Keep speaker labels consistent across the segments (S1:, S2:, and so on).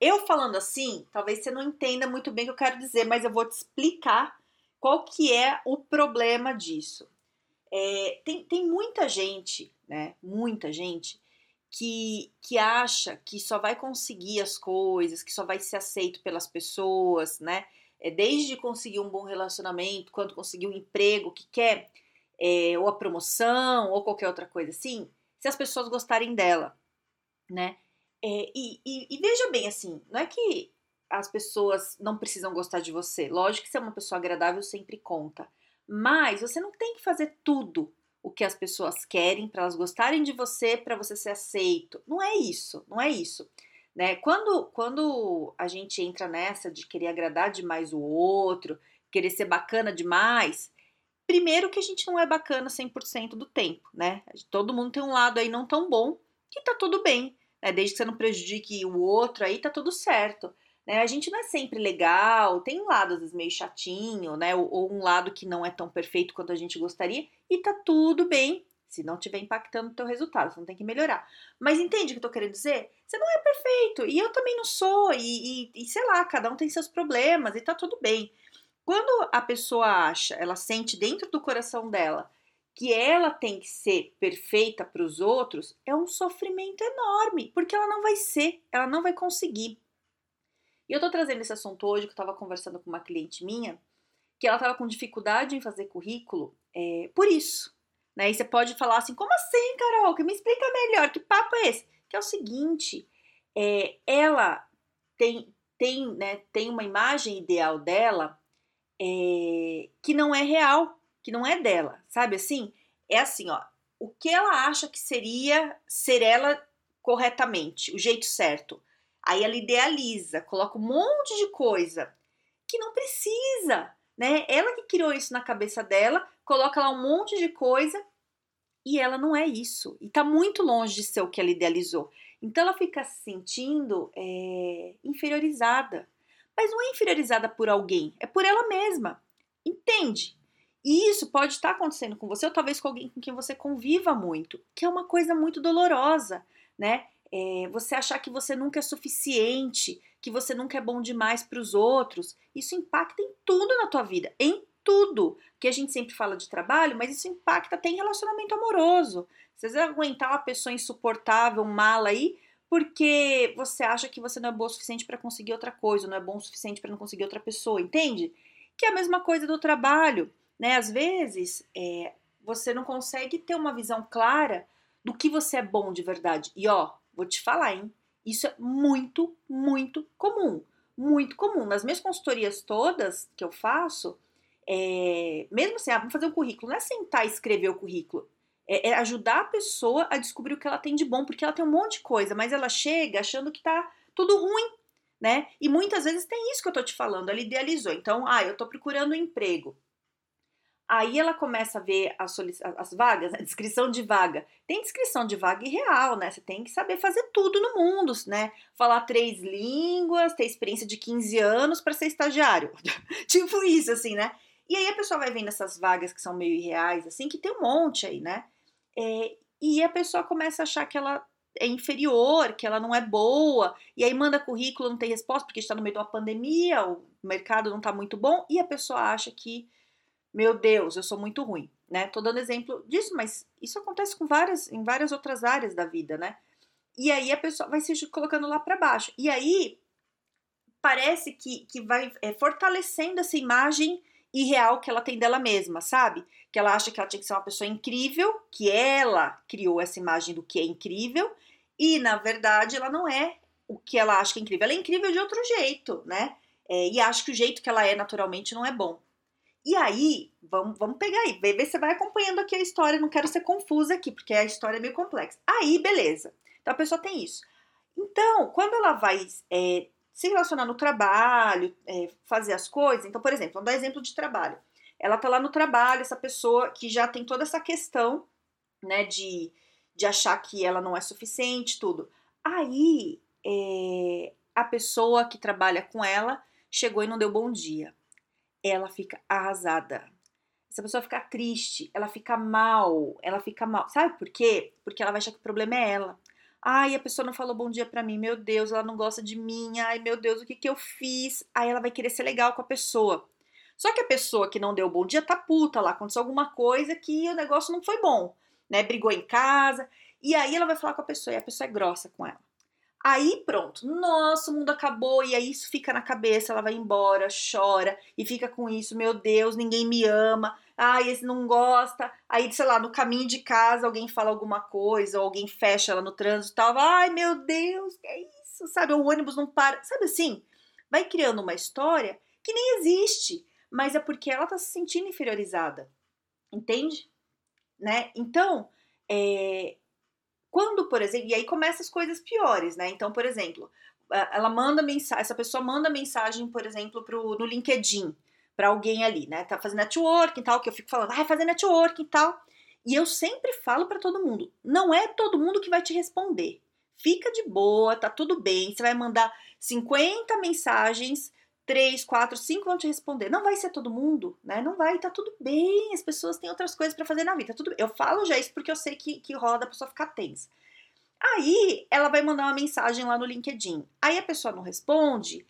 S1: Eu falando assim, talvez você não entenda muito bem o que eu quero dizer, mas eu vou te explicar qual que é o problema disso. É, tem, tem muita gente, né? Muita gente que, que acha que só vai conseguir as coisas, que só vai ser aceito pelas pessoas, né? É, desde conseguir um bom relacionamento, quanto conseguir um emprego que quer, é, ou a promoção, ou qualquer outra coisa assim, se as pessoas gostarem dela, né? É, e, e, e, veja bem, assim, não é que as pessoas não precisam gostar de você. Lógico que ser uma pessoa agradável sempre conta. Mas você não tem que fazer tudo o que as pessoas querem para elas gostarem de você, para você ser aceito. Não é isso, não é isso. Né? Quando, quando a gente entra nessa de querer agradar demais o outro, querer ser bacana demais, primeiro que a gente não é bacana 100% do tempo, né? Todo mundo tem um lado aí não tão bom que tá tudo bem né? Desde que você não prejudique o outro, aí tá tudo certo. Né? A gente não é sempre legal, tem um lado às vezes meio chatinho, né? Ou, ou um lado que não é tão perfeito quanto a gente gostaria, e tá tudo bem se não estiver impactando o teu resultado, você não tem que melhorar. Mas entende o que eu tô querendo dizer? Você não é perfeito, e eu também não sou, e, e, e, sei lá, cada um tem seus problemas, e tá tudo bem. Quando a pessoa acha, ela sente dentro do coração dela que ela tem que ser perfeita para os outros é um sofrimento enorme, porque ela não vai ser, ela não vai conseguir. E eu tô trazendo esse assunto hoje que eu estava conversando com uma cliente minha, que ela estava com dificuldade em fazer currículo é, por isso. Né? E você pode falar assim: como assim, Carol? Que me explica melhor, que papo é esse? Que é o seguinte: é, ela tem, tem, né, tem uma imagem ideal dela é, que não é real que não é dela, sabe assim? É assim, ó, o que ela acha que seria ser ela corretamente, o jeito certo. Aí ela idealiza, coloca um monte de coisa que não precisa, né? Ela que criou isso na cabeça dela, coloca lá um monte de coisa e ela não é isso. E tá muito longe de ser o que ela idealizou. Então ela fica se sentindo é, inferiorizada. Mas não é inferiorizada por alguém, é por ela mesma. Entende? E isso pode estar acontecendo com você, ou talvez com alguém com quem você conviva muito, que é uma coisa muito dolorosa, né? É, você achar que você nunca é suficiente, que você nunca é bom demais para os outros, isso impacta em tudo na tua vida, em tudo. Que a gente sempre fala de trabalho, mas isso impacta até em relacionamento amoroso. Você vai aguentar uma pessoa insuportável, mala aí, porque você acha que você não é boa o suficiente para conseguir outra coisa, não é bom o suficiente para não conseguir outra pessoa, entende? Que é a mesma coisa do trabalho. Né? Às vezes, é, você não consegue ter uma visão clara do que você é bom de verdade. E ó, vou te falar, hein? Isso é muito, muito comum. Muito comum. Nas minhas consultorias todas que eu faço, é, mesmo assim, ah, vamos fazer um currículo, não é sentar e escrever o currículo. É, é, ajudar a pessoa a descobrir o que ela tem de bom, porque ela tem um monte de coisa, mas ela chega achando que tá tudo ruim, né? E muitas vezes tem isso que eu tô te falando, ela idealizou. Então, ah, eu tô procurando um emprego. Aí ela começa a ver as, as vagas, a descrição de vaga. Tem descrição de vaga irreal, né? Você tem que saber fazer tudo no mundo, né? Falar três línguas, ter experiência de 15 anos para ser estagiário. tipo isso, assim, né? E aí a pessoa vai vendo essas vagas que são meio irreais, assim, que tem um monte aí, né? É, e a pessoa começa a achar que ela é inferior, que ela não é boa, e aí manda currículo, não tem resposta, porque está no meio de uma pandemia, o mercado não está muito bom, e a pessoa acha que meu Deus, eu sou muito ruim, né? Tô dando exemplo disso, mas isso acontece com várias, em várias outras áreas da vida, né? E aí a pessoa vai se colocando lá para baixo. E aí parece que, que vai é, fortalecendo essa imagem irreal que ela tem dela mesma, sabe? Que ela acha que ela tinha que ser uma pessoa incrível, que ela criou essa imagem do que é incrível, e na verdade ela não é o que ela acha que é incrível. Ela é incrível de outro jeito, né? É, e acha que o jeito que ela é naturalmente não é bom. E aí, vamos, vamos pegar aí, ver se você vai acompanhando aqui a história, não quero ser confusa aqui, porque a história é meio complexa. Aí, beleza. Então a pessoa tem isso. Então, quando ela vai é, se relacionar no trabalho, é, fazer as coisas. Então, por exemplo, vamos dar exemplo de trabalho. Ela tá lá no trabalho, essa pessoa que já tem toda essa questão, né, de, de achar que ela não é suficiente, tudo. Aí, é, a pessoa que trabalha com ela chegou e não deu bom dia. Ela fica arrasada. Essa pessoa fica triste, ela fica mal, ela fica mal. Sabe por quê? Porque ela vai achar que o problema é ela. Ai, a pessoa não falou bom dia para mim. Meu Deus, ela não gosta de mim. Ai, meu Deus, o que que eu fiz? Aí ela vai querer ser legal com a pessoa. Só que a pessoa que não deu bom dia tá puta lá, aconteceu alguma coisa que o negócio não foi bom, né? Brigou em casa. E aí ela vai falar com a pessoa e a pessoa é grossa com ela. Aí pronto, nossa, o mundo acabou, e aí isso fica na cabeça, ela vai embora, chora e fica com isso, meu Deus, ninguém me ama, ai, esse não gosta. Aí, sei lá, no caminho de casa alguém fala alguma coisa, ou alguém fecha ela no trânsito e tal, ai, meu Deus, que é isso, sabe? O ônibus não para, sabe assim? Vai criando uma história que nem existe, mas é porque ela tá se sentindo inferiorizada, entende? Né? Então, é, quando, por exemplo, e aí começam as coisas piores, né? Então, por exemplo, ela manda mensagem, essa pessoa manda mensagem, por exemplo, pro, no LinkedIn, para alguém ali, né? Tá fazendo networking e tal, que eu fico falando, vai fazer networking e tal. E eu sempre falo para todo mundo, não é todo mundo que vai te responder. Fica de boa, tá tudo bem. Você vai mandar 50 mensagens três, quatro, cinco vão te responder. Não vai ser todo mundo, né? Não vai, tá tudo bem. As pessoas têm outras coisas para fazer na vida. Tá tudo bem. Eu falo já isso porque eu sei que, que rola da pessoa ficar tensa. Aí ela vai mandar uma mensagem lá no LinkedIn. Aí a pessoa não responde,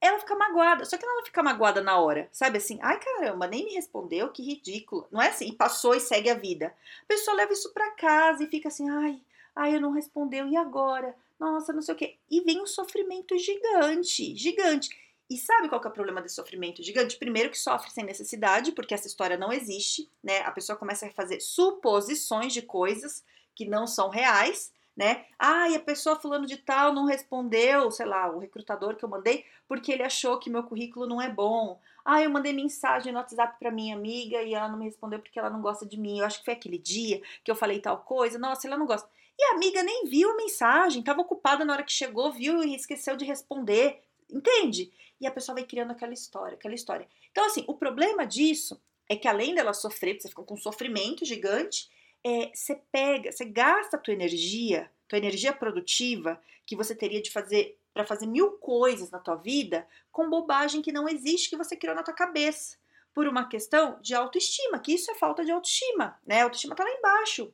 S1: ela fica magoada. Só que ela não fica magoada na hora, sabe assim? Ai caramba, nem me respondeu, que ridículo. Não é assim, passou e segue a vida. A pessoa leva isso para casa e fica assim, ai, ai, eu não respondeu, e agora? Nossa, não sei o quê. E vem um sofrimento gigante, gigante. E sabe qual que é o problema desse sofrimento gigante? Primeiro que sofre sem necessidade, porque essa história não existe, né? A pessoa começa a fazer suposições de coisas que não são reais, né? Ah, e a pessoa fulano de tal não respondeu, sei lá, o recrutador que eu mandei, porque ele achou que meu currículo não é bom. Ah, eu mandei mensagem no WhatsApp para minha amiga e ela não me respondeu porque ela não gosta de mim. Eu acho que foi aquele dia que eu falei tal coisa. Nossa, ela não gosta. E a amiga nem viu a mensagem, estava ocupada na hora que chegou, viu e esqueceu de responder. Entende? E a pessoa vai criando aquela história, aquela história. Então, assim, o problema disso é que além dela sofrer, você fica com um sofrimento gigante, é, você pega, você gasta a tua energia, tua energia produtiva, que você teria de fazer para fazer mil coisas na tua vida, com bobagem que não existe, que você criou na tua cabeça. Por uma questão de autoestima, que isso é falta de autoestima, né? A autoestima tá lá embaixo.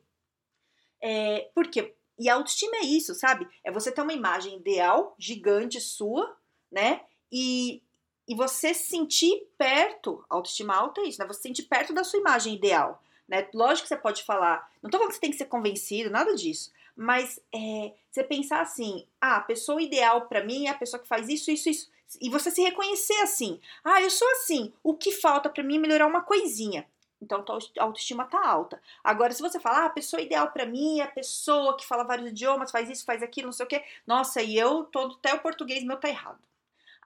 S1: É, por quê? E a autoestima é isso, sabe? É você ter uma imagem ideal, gigante sua, né? E, e você se sentir perto, autoestima alta é isso, né? Você se sentir perto da sua imagem ideal, né? Lógico que você pode falar, não tô falando que você tem que ser convencido, nada disso, mas é, você pensar assim, ah, a pessoa ideal para mim é a pessoa que faz isso, isso, isso, e você se reconhecer assim, ah, eu sou assim, o que falta para mim é melhorar uma coisinha. Então a autoestima tá alta. Agora, se você falar, ah, a pessoa ideal para mim é a pessoa que fala vários idiomas, faz isso, faz aquilo, não sei o quê. Nossa, e eu todo até o português meu tá errado.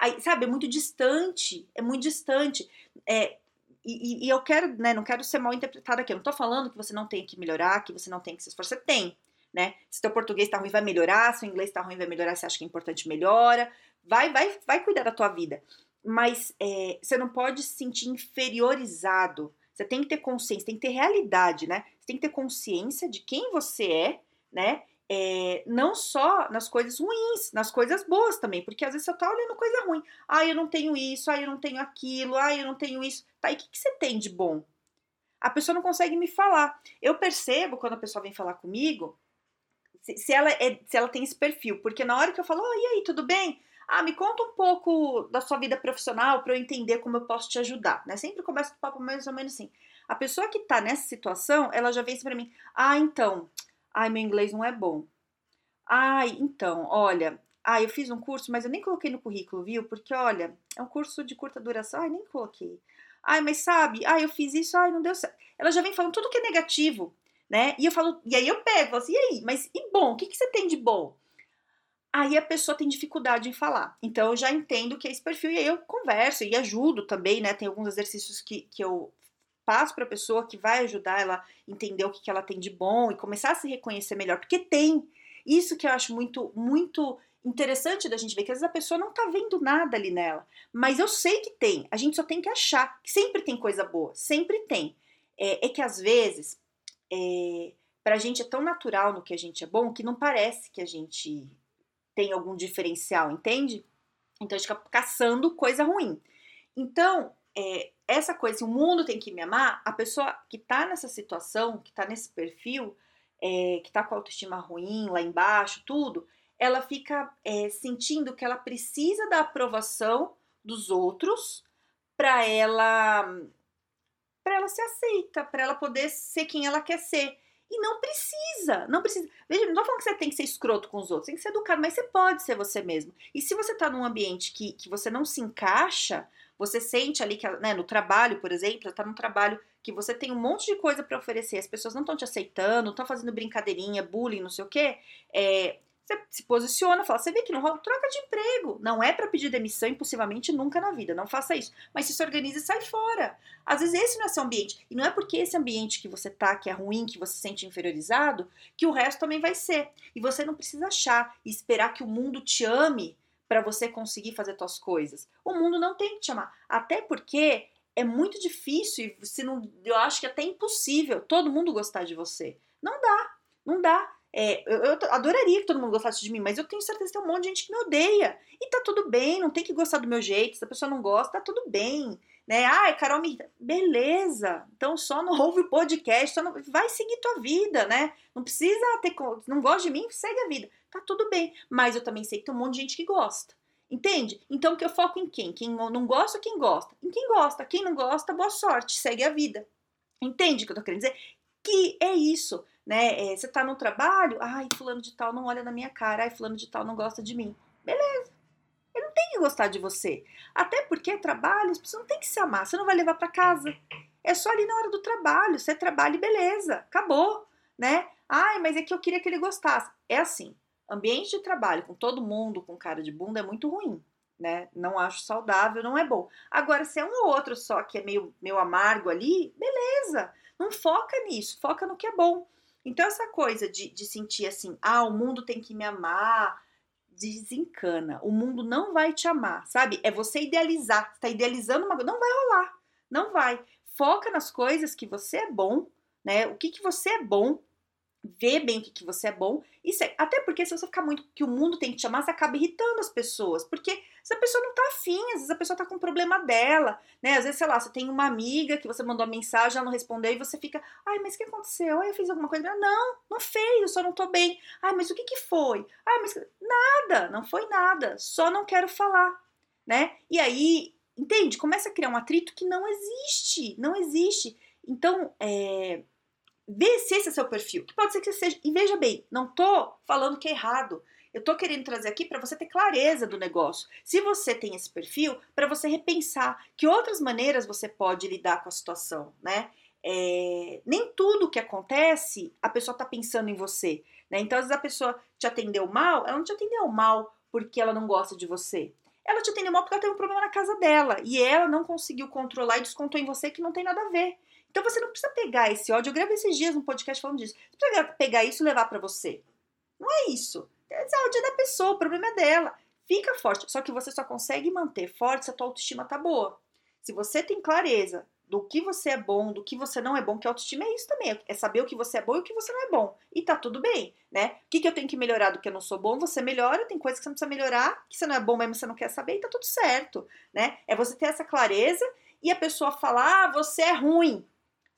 S1: Aí, sabe, é muito distante, é muito distante. É, e, e, eu quero, né, não quero ser mal interpretada aqui. Eu não tô falando que você não tem que melhorar, que você não tem que se esforçar. Você tem, né? Se teu português tá ruim, vai melhorar. Se o inglês tá ruim, vai melhorar. Se acha que é importante, melhora. Vai, vai, vai cuidar da tua vida. Mas é, você não pode se sentir inferiorizado. Você tem que ter consciência, tem que ter realidade, né? Você tem que ter consciência de quem você é, né? É, não só nas coisas ruins, nas coisas boas também, porque às vezes você tá olhando coisa ruim. Ah, eu não tenho isso, ah, eu não tenho aquilo, ah, eu não tenho isso. Tá, e o que, que você tem de bom? A pessoa não consegue me falar. Eu percebo quando a pessoa vem falar comigo, se, se ela, é, se ela tem esse perfil, porque na hora que eu falo, oh, e aí, tudo bem? Ah, me conta um pouco da sua vida profissional para eu entender como eu posso te ajudar, né? Sempre começa o papo mais ou menos assim. A pessoa que tá nessa situação, ela já vem assim pra mim, ah, então, Ai, meu inglês não é bom. Ai, então, olha, ah, eu fiz um curso, mas eu nem coloquei no currículo, viu? Porque, olha, é um curso de curta duração. Ai, nem coloquei. Ai, mas sabe, ai, eu fiz isso, ai, não deu certo. Ela já vem falando tudo que é negativo, né? E eu falo, e aí eu pego, assim, e aí, mas e bom? O que, que você tem de bom? Aí a pessoa tem dificuldade em falar. Então eu já entendo que é esse perfil, e aí eu converso e ajudo também, né? Tem alguns exercícios que, que eu passo para a pessoa que vai ajudar ela entender o que, que ela tem de bom e começar a se reconhecer melhor, porque tem. Isso que eu acho muito, muito interessante da gente ver que às vezes a pessoa não tá vendo nada ali nela, mas eu sei que tem, a gente só tem que achar, que sempre tem coisa boa, sempre tem. É, é que às vezes, é, pra gente é tão natural no que a gente é bom que não parece que a gente tem algum diferencial, entende? Então a gente fica caçando coisa ruim. Então, é, essa coisa, o mundo tem que me amar, a pessoa que tá nessa situação, que tá nesse perfil, é, que tá com a autoestima ruim, lá embaixo, tudo, ela fica é, sentindo que ela precisa da aprovação dos outros para ela para ela ser aceita, para ela poder ser quem ela quer ser. E não precisa, não precisa. Veja, não tô falando que você tem que ser escroto com os outros, tem que ser educado, mas você pode ser você mesmo. E se você tá num ambiente que, que você não se encaixa, você sente ali que, né, no trabalho, por exemplo, você tá num trabalho que você tem um monte de coisa para oferecer, as pessoas não estão te aceitando, estão fazendo brincadeirinha, bullying, não sei o quê, é, você se posiciona, fala, você vê que não rola, troca de emprego. Não é para pedir demissão impulsivamente nunca na vida, não faça isso. Mas se, se organiza e sai fora. Às vezes esse não é seu ambiente. E não é porque esse ambiente que você tá, que é ruim, que você se sente inferiorizado, que o resto também vai ser. E você não precisa achar e esperar que o mundo te ame para você conseguir fazer suas coisas. O mundo não tem que te amar. Até porque é muito difícil, se não, eu acho que é até impossível todo mundo gostar de você. Não dá, não dá. É, eu, eu, adoraria que todo mundo gostasse de mim, mas eu tenho certeza que tem um monte de gente que me odeia. E tá tudo bem, não tem que gostar do meu jeito. Se a pessoa não gosta, tá tudo bem. Né? Ai, Carol, me... beleza. Então só não ouve o podcast, só não... vai seguir tua vida, né? Não precisa ter. Não gosta de mim, segue a vida. Tá tudo bem. Mas eu também sei que tem um monte de gente que gosta. Entende? Então que eu foco em quem? Quem não gosta, quem gosta. Em quem gosta. Quem não gosta, boa sorte, segue a vida. Entende o que eu tô querendo dizer? Que é isso né? É, você tá no trabalho, ai, fulano de tal não olha na minha cara, ai, fulano de tal não gosta de mim. Beleza. Ele não tem que gostar de você. Até porque trabalho, você não tem que se amar, você não vai levar para casa. É só ali na hora do trabalho, você trabalha e beleza, acabou, né? Ai, mas é que eu queria que ele gostasse. É assim, ambiente de trabalho com todo mundo com cara de bunda é muito ruim, né? Não acho saudável, não é bom. Agora, se é um ou outro só que é meio, meio amargo ali, beleza. Não foca nisso, foca no que é bom. Então, essa coisa de, de sentir assim, ah, o mundo tem que me amar, desencana. O mundo não vai te amar, sabe? É você idealizar. Você tá idealizando uma coisa. Não vai rolar. Não vai. Foca nas coisas que você é bom, né? O que, que você é bom vê bem o que, que você é bom. Isso até porque se você ficar muito que o mundo tem que te chamar, você acaba irritando as pessoas. Porque se a pessoa não tá afim, às vezes a pessoa tá com um problema dela, né? Às vezes, sei lá, você tem uma amiga que você mandou uma mensagem, ela não respondeu, e você fica, ai, mas o que aconteceu? Ai, eu fiz alguma coisa. Não, não fez, eu só não tô bem. Ai, mas o que que foi? Ai, mas nada, não foi nada, só não quero falar, né? E aí, entende? Começa a criar um atrito que não existe, não existe. Então, é, Vê se esse é seu perfil, que pode ser que seja. E veja bem, não tô falando que é errado. Eu tô querendo trazer aqui para você ter clareza do negócio. Se você tem esse perfil, para você repensar que outras maneiras você pode lidar com a situação, né? É, nem tudo que acontece a pessoa tá pensando em você, né? Então, às vezes a pessoa te atendeu mal, ela não te atendeu mal porque ela não gosta de você. Ela te atendeu mal porque ela teve um problema na casa dela e ela não conseguiu controlar e descontou em você que não tem nada a ver. Então você não precisa pegar esse ódio. Eu gravei esses dias um podcast falando disso. Você precisa pegar isso e levar para você. Não é isso. Esse ódio é da pessoa, o problema é dela. Fica forte. Só que você só consegue manter forte se a tua autoestima tá boa. Se você tem clareza do que você é bom, do que você não é bom, que autoestima é isso também, é saber o que você é bom e o que você não é bom. E tá tudo bem, né? O que, que eu tenho que melhorar do que eu não sou bom, você melhora, tem coisas que você não precisa melhorar, que você não é bom mesmo, você não quer saber, e tá tudo certo, né? É você ter essa clareza e a pessoa falar, ah, você é ruim.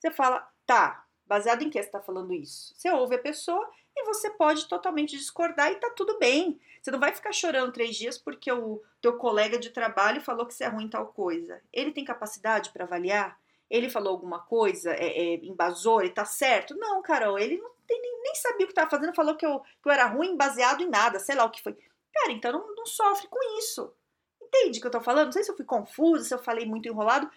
S1: Você fala, tá, baseado em que você está falando isso? Você ouve a pessoa e você pode totalmente discordar e tá tudo bem. Você não vai ficar chorando três dias porque o teu colega de trabalho falou que você é ruim em tal coisa. Ele tem capacidade para avaliar? Ele falou alguma coisa, é, é, embasou, ele tá certo? Não, Carol, ele não tem, nem, nem sabia o que estava fazendo, falou que eu, que eu era ruim baseado em nada, sei lá o que foi. Cara, então não, não sofre com isso. Entende o que eu tô falando? Não sei se eu fui confusa, se eu falei muito enrolado,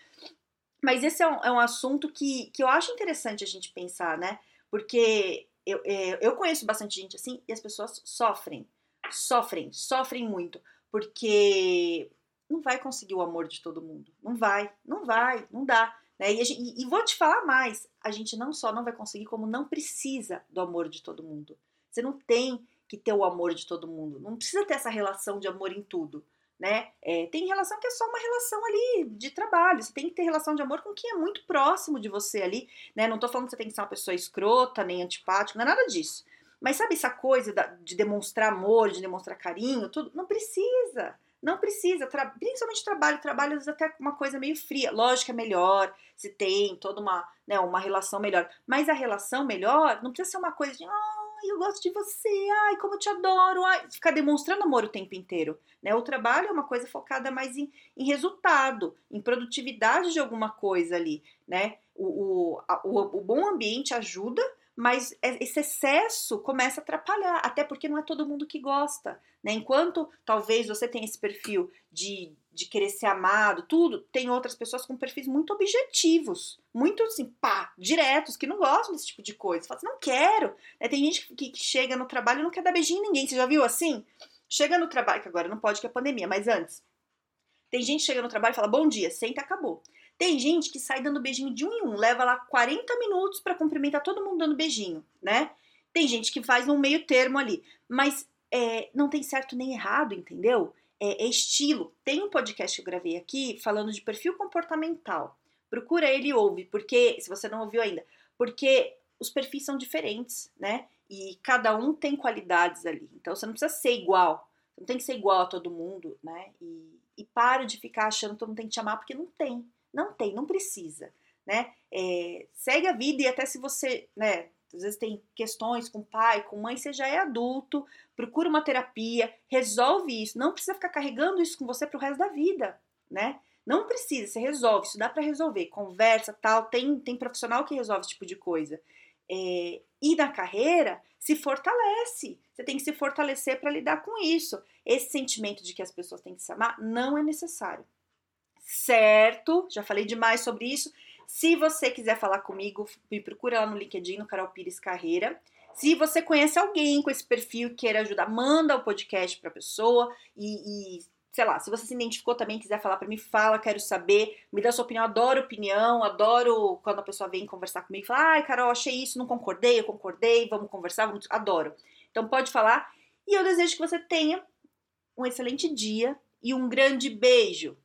S1: mas esse é um, é um assunto que, que eu acho interessante a gente pensar, né? Porque eu, é, eu conheço bastante gente assim e as pessoas sofrem, sofrem, sofrem muito, porque não vai conseguir o amor de todo mundo. Não vai, não vai, não dá. Né? E, gente, e, vou te falar mais: a gente não só não vai conseguir, como não precisa do amor de todo mundo. Você não tem que ter o amor de todo mundo. Não precisa ter essa relação de amor em tudo. Né? É, tem relação que é só uma relação ali de trabalho. Você tem que ter relação de amor com quem é muito próximo de você ali, né? Não tô falando que você tem que ser uma pessoa escrota, nem antipática, não é nada disso. Mas sabe essa coisa de demonstrar amor, de demonstrar carinho, tudo? Não precisa. Não precisa, tra principalmente trabalho, trabalho às vezes até uma coisa meio fria. Lógico é melhor, se tem toda uma, né, uma relação melhor. Mas a relação melhor não precisa ser uma coisa de, ai, eu gosto de você, ai, como eu te adoro, ai, ficar demonstrando amor o tempo inteiro. Né? O trabalho é uma coisa focada mais em, em resultado, em produtividade de alguma coisa ali, né? O, o, a, o, o bom ambiente ajuda, mas é, esse excesso começa a atrapalhar, até porque não é todo mundo que gosta, né? Enquanto talvez você tenha esse perfil de, de querer ser amado, tudo, tem outras pessoas com perfis muito objetivos, muito assim, pá, diretos, que não gostam desse tipo de coisa. Fala assim, não quero. Né? Tem gente que, que chega no trabalho e não quer dar beijinho em ninguém, você já viu assim? Chega no trabalho, que agora não pode que é pandemia, mas antes. Tem gente que chega no trabalho e fala, bom dia, senta, acabou. Tem gente que sai dando beijinho de um em um, leva lá 40 minutos para cumprimentar todo mundo dando beijinho, né? Tem gente que faz um meio termo ali, mas é, não tem certo nem errado, entendeu? É, é, estilo. Tem um podcast que eu gravei aqui falando de perfil comportamental. Procura ele e ouve, porque, se você não ouviu ainda, porque os perfis são diferentes, né? E cada um tem qualidades ali. Então você não precisa ser igual. Você não tem que ser igual a todo mundo, né? E, e para de ficar achando que todo mundo tem que te amar, porque não tem. Não tem, não precisa, né? É, segue a vida e até se você, né, às vezes tem questões com pai, com mãe, você já é adulto, procura uma terapia, resolve isso, não precisa ficar carregando isso com você pro resto da vida, né? Não precisa, você resolve, isso dá para resolver, conversa, tal, tem, tem profissional que resolve esse tipo de coisa. É, e na carreira, se fortalece. Você tem que se fortalecer para lidar com isso. Esse sentimento de que as pessoas têm que se amar não é necessário certo? Já falei demais sobre isso. Se você quiser falar comigo, me procura lá no LinkedIn, no Carol Pires Carreira. Se você conhece alguém com esse perfil queira ajudar, manda o podcast para a pessoa e, e, sei lá, se você se identificou também, quiser falar para mim, fala, quero saber, me dá sua opinião, adoro opinião, adoro quando a pessoa vem conversar comigo e fala, ai, Carol, achei isso, não concordei, eu concordei, vamos conversar, vamos... adoro. Então pode falar e eu desejo que você tenha um excelente dia e um grande beijo.